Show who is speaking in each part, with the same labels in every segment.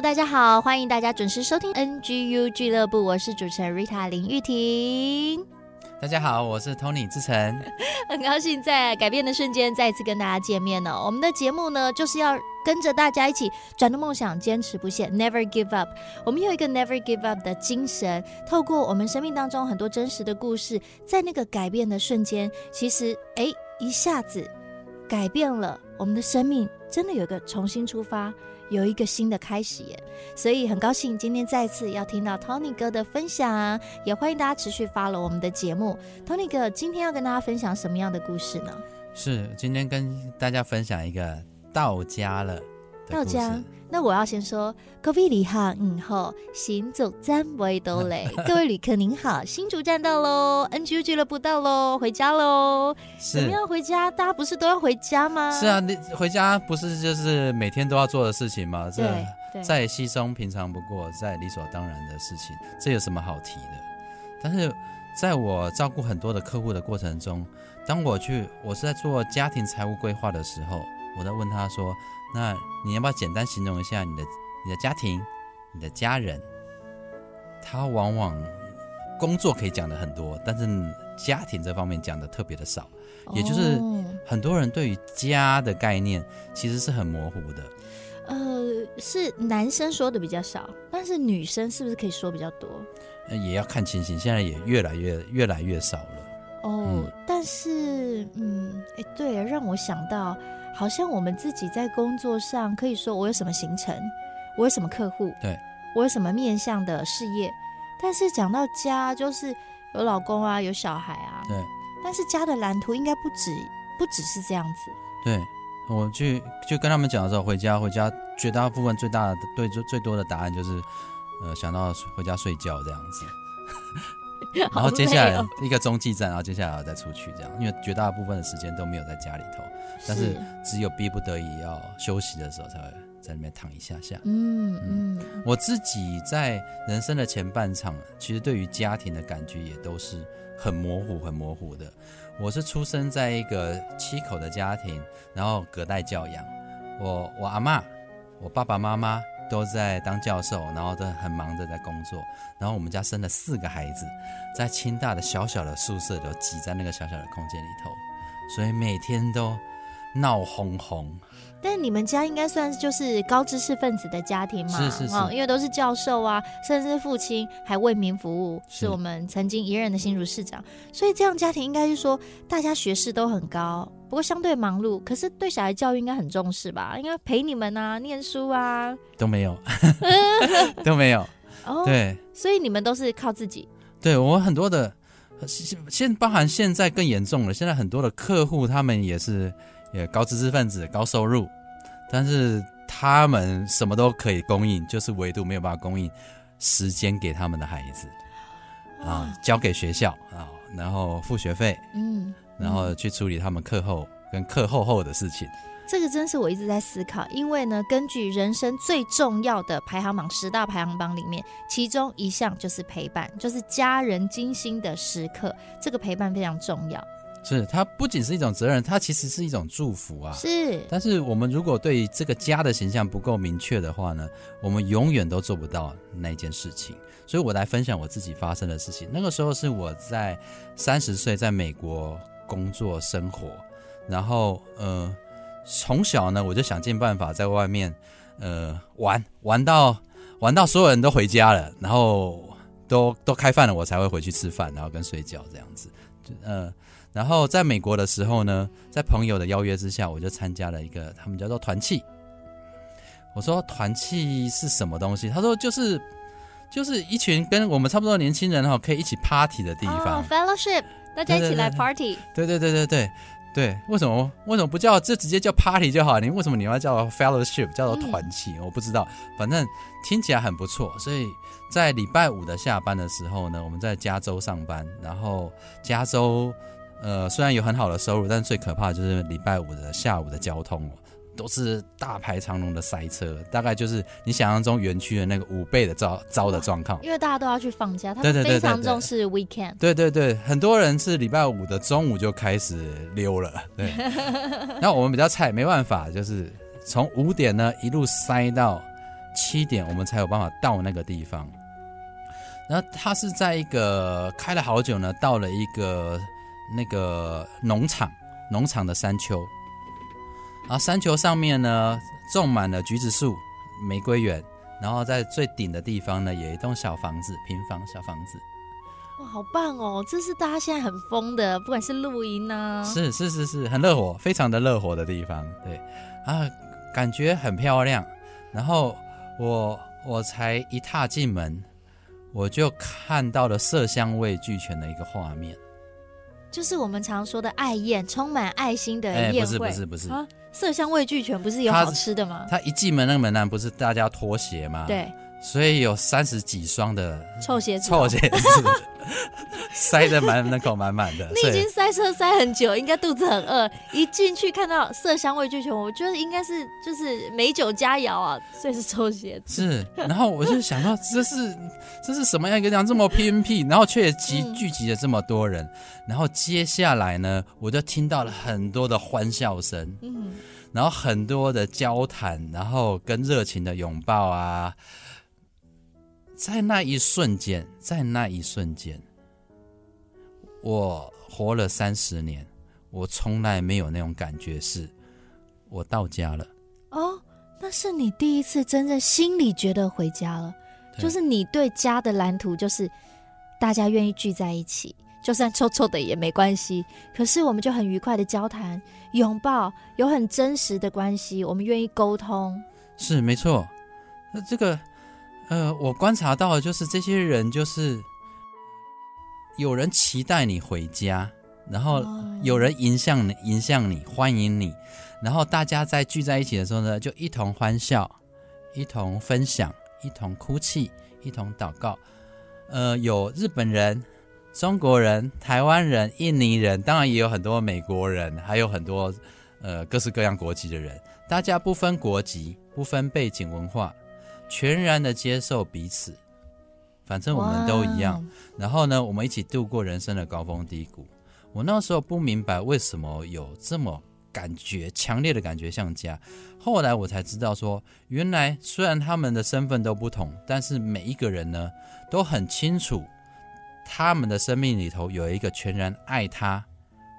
Speaker 1: 友，大家好，欢迎大家准时收听 NGU 俱乐部，我是主持人 Rita 林玉婷。
Speaker 2: 大家好，我是 Tony 志成，
Speaker 1: 很高兴在改变的瞬间再次跟大家见面哦。我们的节目呢，就是要跟着大家一起转动梦想，坚持不懈，Never give up。我们有一个 Never give up 的精神，透过我们生命当中很多真实的故事，在那个改变的瞬间，其实哎，一下子改变了我们的生命，真的有一个重新出发。有一个新的开始耶，所以很高兴今天再次要听到 Tony 哥的分享，也欢迎大家持续发来我们的节目。Tony 哥今天要跟大家分享什么样的故事呢？
Speaker 2: 是今天跟大家分享一个到家了。
Speaker 1: 到家，那我要先说，各位旅客您好，新竹站未到嘞。各位旅客您好，新竹站到喽，NGU 俱乐部到喽，回家喽。怎么样回家？大家不是都要回家吗？
Speaker 2: 是啊，你回家不是就是每天都要做的事情吗？
Speaker 1: 对，对，
Speaker 2: 再稀松平常不过，再理所当然的事情，这有什么好提的？但是在我照顾很多的客户的过程中，当我去，我是在做家庭财务规划的时候，我在问他说。那你要不要简单形容一下你的你的家庭，你的家人？他往往工作可以讲的很多，但是家庭这方面讲的特别的少，也就是很多人对于家的概念其实是很模糊的。
Speaker 1: 呃，是男生说的比较少，但是女生是不是可以说比较多？
Speaker 2: 也要看情形，现在也越来越越来越少了。
Speaker 1: 哦，嗯、但是嗯，哎，对，让我想到。好像我们自己在工作上可以说，我有什么行程，我有什么客户，
Speaker 2: 对，
Speaker 1: 我有什么面向的事业。但是讲到家，就是有老公啊，有小孩啊，
Speaker 2: 对。
Speaker 1: 但是家的蓝图应该不止，不只是这样子。
Speaker 2: 对，我去就跟他们讲的时候，回家回家，绝大部分最大的对最最多的答案就是，呃，想到回家睡觉这样子。然后接下来一个中继站，然后接下来再出去这样，因为绝大部分的时间都没有在家里头，但是只有逼不得已要休息的时候才会在里面躺一下下。
Speaker 1: 嗯嗯，
Speaker 2: 我自己在人生的前半场，其实对于家庭的感觉也都是很模糊、很模糊的。我是出生在一个七口的家庭，然后隔代教养，我我阿妈，我爸爸妈妈。都在当教授，然后都很忙着在工作。然后我们家生了四个孩子，在清大的小小的宿舍都挤在那个小小的空间里头，所以每天都闹哄哄。
Speaker 1: 但你们家应该算就是高知识分子的家庭嘛？
Speaker 2: 是是是，
Speaker 1: 因为都是教授啊，甚至父亲还为民服务，是我们曾经一任的新竹市长。所以这样家庭应该是说大家学识都很高，不过相对忙碌，可是对小孩教育应该很重视吧？应该陪你们啊，念书啊，
Speaker 2: 都没有，都没有。哦，对，
Speaker 1: 所以你们都是靠自己。
Speaker 2: 对，我很多的现包含现在更严重了，现在很多的客户他们也是。也高知识分子、高收入，但是他们什么都可以供应，就是唯独没有办法供应时间给他们的孩子啊，交给学校啊，然后付学费，
Speaker 1: 嗯，
Speaker 2: 然后去处理他们课后跟课后后的事情。
Speaker 1: 这个真是我一直在思考，因为呢，根据人生最重要的排行榜十大排行榜里面，其中一项就是陪伴，就是家人精心的时刻，这个陪伴非常重要。
Speaker 2: 是，它不仅是一种责任，它其实是一种祝福啊。
Speaker 1: 是，
Speaker 2: 但是我们如果对这个家的形象不够明确的话呢，我们永远都做不到那件事情。所以我来分享我自己发生的事情。那个时候是我在三十岁，在美国工作生活，然后呃，从小呢我就想尽办法在外面呃玩，玩到玩到所有人都回家了，然后都都开饭了，我才会回去吃饭，然后跟睡觉这样子，呃。然后在美国的时候呢，在朋友的邀约之下，我就参加了一个他们叫做团契。我说团契是什么东西？他说就是就是一群跟我们差不多的年轻人哈，可以一起 party 的地方。
Speaker 1: Fellowship，大家一起来 party。
Speaker 2: 对对对对对对，为什么为什么不叫这直接叫 party 就好？你为什么你要叫 fellowship 叫做团契？嗯、我不知道，反正听起来很不错。所以在礼拜五的下班的时候呢，我们在加州上班，然后加州。呃，虽然有很好的收入，但最可怕的就是礼拜五的下午的交通哦，都是大排长龙的塞车，大概就是你想象中园区的那个五倍的糟糟的状况。
Speaker 1: 因为大家都要去放假，他们非常重视 weekend。
Speaker 2: 对对对，很多人是礼拜五的中午就开始溜了。对，那我们比较菜，没办法，就是从五点呢一路塞到七点，我们才有办法到那个地方。然后他是在一个开了好久呢，到了一个。那个农场，农场的山丘，然后山丘上面呢种满了橘子树、玫瑰园，然后在最顶的地方呢有一栋小房子，平房小房子。
Speaker 1: 哇，好棒哦！这是大家现在很疯的，不管是露营呢，
Speaker 2: 是是是是，很热火，非常的热火的地方。对啊，感觉很漂亮。然后我我才一踏进门，我就看到了色香味俱全的一个画面。
Speaker 1: 就是我们常说的爱宴，充满爱心的宴会。
Speaker 2: 不是不是不是啊，
Speaker 1: 色香味俱全，不是有好吃的吗？
Speaker 2: 他，一进门那个门栏不是大家脱鞋吗？
Speaker 1: 对。
Speaker 2: 所以有三十几双的
Speaker 1: 臭鞋子，
Speaker 2: 臭鞋子塞得满门口满满的。
Speaker 1: 你已经塞车塞很久，应该肚子很饿。一进去看到色香味俱全，我觉得应该是就是美酒佳肴啊，所以是臭鞋子。
Speaker 2: 是，然后我就想到这是 这是什么样一个地方这么偏僻，然后却集聚集了这么多人。然后接下来呢，我就听到了很多的欢笑声，嗯，然后很多的交谈，然后跟热情的拥抱啊。在那一瞬间，在那一瞬间，我活了三十年，我从来没有那种感觉，是我到家了。
Speaker 1: 哦，那是你第一次真正心里觉得回家了，就是你对家的蓝图，就是大家愿意聚在一起，就算臭臭的也没关系。可是我们就很愉快的交谈、拥抱，有很真实的关系，我们愿意沟通。
Speaker 2: 是没错，那这个。呃，我观察到的就是这些人，就是有人期待你回家，然后有人迎向你，迎向你，欢迎你，然后大家在聚在一起的时候呢，就一同欢笑，一同分享，一同哭泣，一同祷告。呃，有日本人、中国人、台湾人、印尼人，当然也有很多美国人，还有很多呃各式各样国籍的人，大家不分国籍，不分背景文化。全然的接受彼此，反正我们都一样。然后呢，我们一起度过人生的高峰低谷。我那时候不明白为什么有这么感觉强烈的感觉像家。后来我才知道说，原来虽然他们的身份都不同，但是每一个人呢都很清楚，他们的生命里头有一个全然爱他、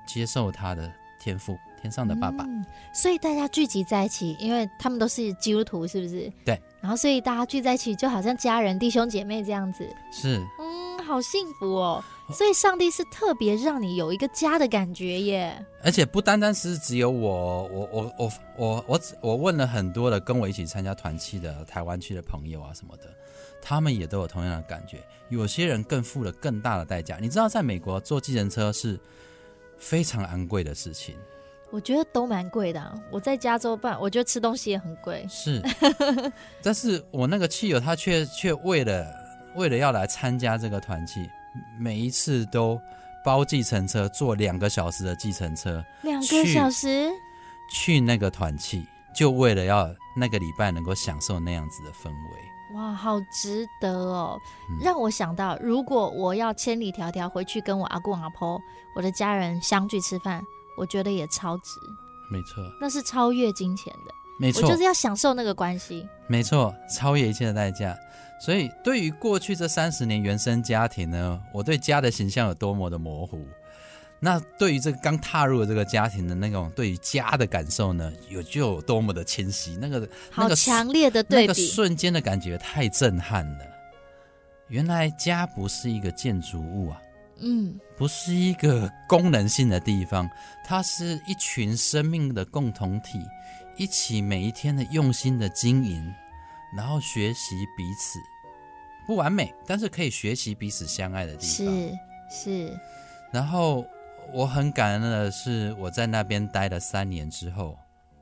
Speaker 2: 接受他的天父。天上的爸爸，
Speaker 1: 嗯，所以大家聚集在一起，因为他们都是基督徒，是不是？
Speaker 2: 对。
Speaker 1: 然后，所以大家聚在一起，就好像家人、弟兄姐妹这样子。
Speaker 2: 是。
Speaker 1: 嗯，好幸福哦。所以，上帝是特别让你有一个家的感觉耶。
Speaker 2: 而且，不单单是只有我，我，我，我，我，我，我问了很多的跟我一起参加团契的台湾区的朋友啊什么的，他们也都有同样的感觉。有些人更付了更大的代价。你知道，在美国坐计程车是非常昂贵的事情。
Speaker 1: 我觉得都蛮贵的，啊，我在加州办，我觉得吃东西也很贵。
Speaker 2: 是，但是我那个汽友他却却为了为了要来参加这个团契，每一次都包计程车，坐两个小时的计程车，
Speaker 1: 两个小时
Speaker 2: 去，去那个团契，就为了要那个礼拜能够享受那样子的氛围。
Speaker 1: 哇，好值得哦！嗯，让我想到，如果我要千里迢迢回去跟我阿公阿婆、我的家人相聚吃饭。我觉得也超值，
Speaker 2: 没错，
Speaker 1: 那是超越金钱的，
Speaker 2: 没错，
Speaker 1: 我就是要享受那个关系，
Speaker 2: 没错，超越一切的代价。所以，对于过去这三十年原生家庭呢，我对家的形象有多么的模糊。那对于这个刚踏入的这个家庭的那种对于家的感受呢，有就有多么的清晰。那个
Speaker 1: 好强烈的对比，
Speaker 2: 那个瞬间的感觉太震撼了。原来家不是一个建筑物啊。
Speaker 1: 嗯，
Speaker 2: 不是一个功能性的地方，它是一群生命的共同体，一起每一天的用心的经营，然后学习彼此，不完美，但是可以学习彼此相爱的地方。
Speaker 1: 是是，
Speaker 2: 然后我很感恩的是，我在那边待了三年之后，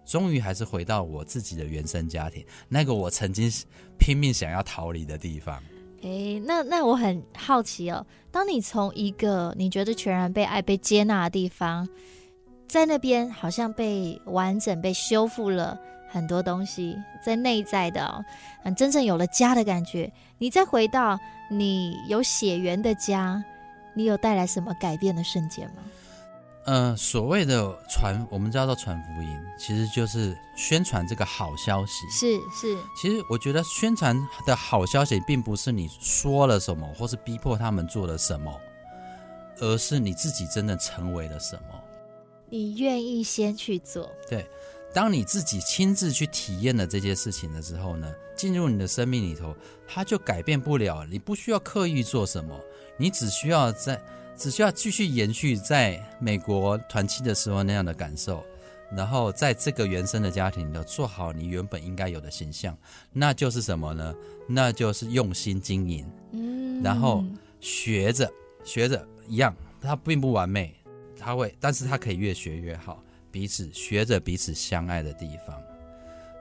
Speaker 2: 终于还是回到我自己的原生家庭，那个我曾经拼命想要逃离的地方。
Speaker 1: 诶，那那我很好奇哦，当你从一个你觉得全然被爱、被接纳的地方，在那边好像被完整、被修复了很多东西，在内在的、哦，嗯，真正有了家的感觉。你再回到你有血缘的家，你有带来什么改变的瞬间吗？
Speaker 2: 嗯、呃，所谓的传，我们叫做传福音，其实就是宣传这个好消息。
Speaker 1: 是是，
Speaker 2: 其实我觉得宣传的好消息，并不是你说了什么，或是逼迫他们做了什么，而是你自己真的成为了什么。
Speaker 1: 你愿意先去做。
Speaker 2: 对，当你自己亲自去体验了这些事情的时候呢，进入你的生命里头，它就改变不了。你不需要刻意做什么，你只需要在。只需要继续延续在美国团契的时候那样的感受，然后在这个原生的家庭里做好你原本应该有的形象，那就是什么呢？那就是用心经营，嗯，然后学着学着一样，它并不完美，它会，但是它可以越学越好，彼此学着彼此相爱的地方。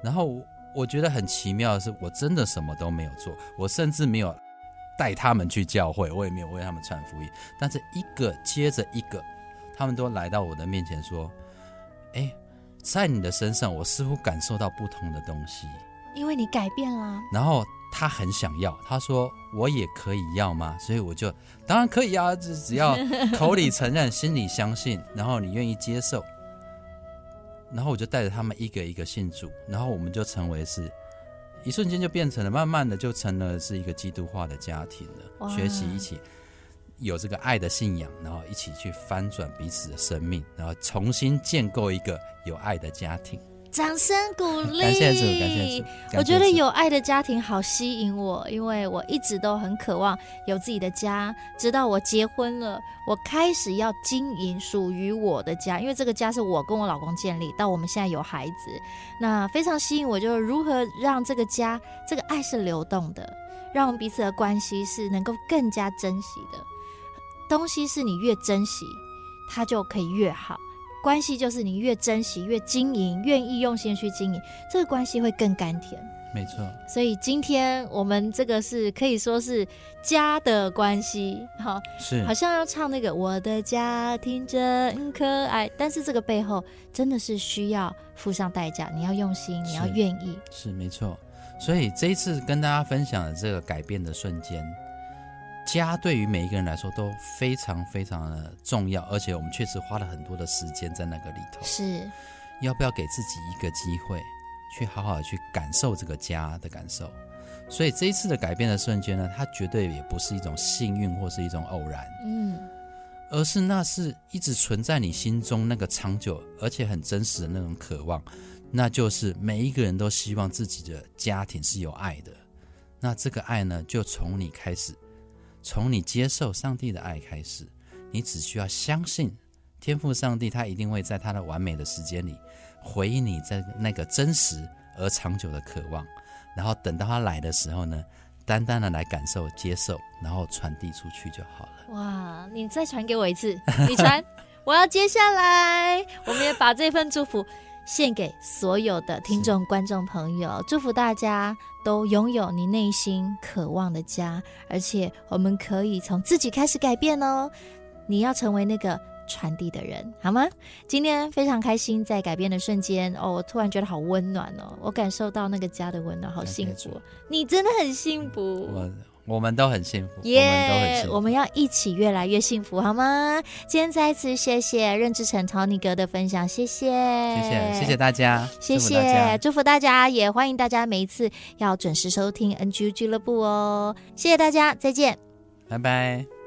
Speaker 2: 然后我觉得很奇妙的是，我真的什么都没有做，我甚至没有。带他们去教会，我也没有为他们传福音。但是一个接着一个，他们都来到我的面前说：“哎，在你的身上，我似乎感受到不同的东西。”
Speaker 1: 因为你改变了。
Speaker 2: 然后他很想要，他说：“我也可以要吗？”所以我就当然可以啊，只只要口里承认，心里相信，然后你愿意接受。然后我就带着他们一个一个信主，然后我们就成为是。一瞬间就变成了，慢慢的就成了是一个基督化的家庭了。学习一起有这个爱的信仰，然后一起去翻转彼此的生命，然后重新建构一个有爱的家庭。
Speaker 1: 掌声鼓励，
Speaker 2: 感谢主，感谢主。
Speaker 1: 我觉得有爱的家庭好吸引我，因为我一直都很渴望有自己的家。直到我结婚了，我开始要经营属于我的家，因为这个家是我跟我老公建立。到我们现在有孩子，那非常吸引我，就是如何让这个家这个爱是流动的，让我们彼此的关系是能够更加珍惜的。东西是你越珍惜，它就可以越好。关系就是你越珍惜、越经营、愿意用心去经营，这个关系会更甘甜。
Speaker 2: 没错。
Speaker 1: 所以今天我们这个是可以说是家的关系，好，
Speaker 2: 是
Speaker 1: 好像要唱那个我的家庭真可爱，但是这个背后真的是需要付上代价，你要用心，你要愿意。
Speaker 2: 是，是没错。所以这一次跟大家分享的这个改变的瞬间。家对于每一个人来说都非常非常的重要，而且我们确实花了很多的时间在那个里头。
Speaker 1: 是，
Speaker 2: 要不要给自己一个机会，去好好的去感受这个家的感受？所以这一次的改变的瞬间呢，它绝对也不是一种幸运或是一种偶然，嗯，而是那是一直存在你心中那个长久而且很真实的那种渴望，那就是每一个人都希望自己的家庭是有爱的。那这个爱呢，就从你开始。从你接受上帝的爱开始，你只需要相信天父上帝，他一定会在他的完美的时间里回应你在那个真实而长久的渴望，然后等到他来的时候呢，单单的来感受、接受，然后传递出去就好了。
Speaker 1: 哇，你再传给我一次，你传，我要接下来，我们也把这份祝福。献给所有的听众、观众朋友，祝福大家都拥有你内心渴望的家，而且我们可以从自己开始改变哦。你要成为那个传递的人，好吗？今天非常开心，在改变的瞬间哦，我突然觉得好温暖哦，我感受到那个家的温暖，好幸福。你真的很幸福。
Speaker 2: 我们都很幸福，
Speaker 1: 耶、yeah！我们都很幸福，我们要一起越来越幸福，好吗？今天再一次谢谢任志成 Tony 哥的分享，谢谢，
Speaker 2: 谢谢，谢谢大家，
Speaker 1: 谢谢，祝福大家，也欢迎大家每一次要准时收听 NGU 俱乐部哦，谢谢大家，再见，
Speaker 2: 拜拜。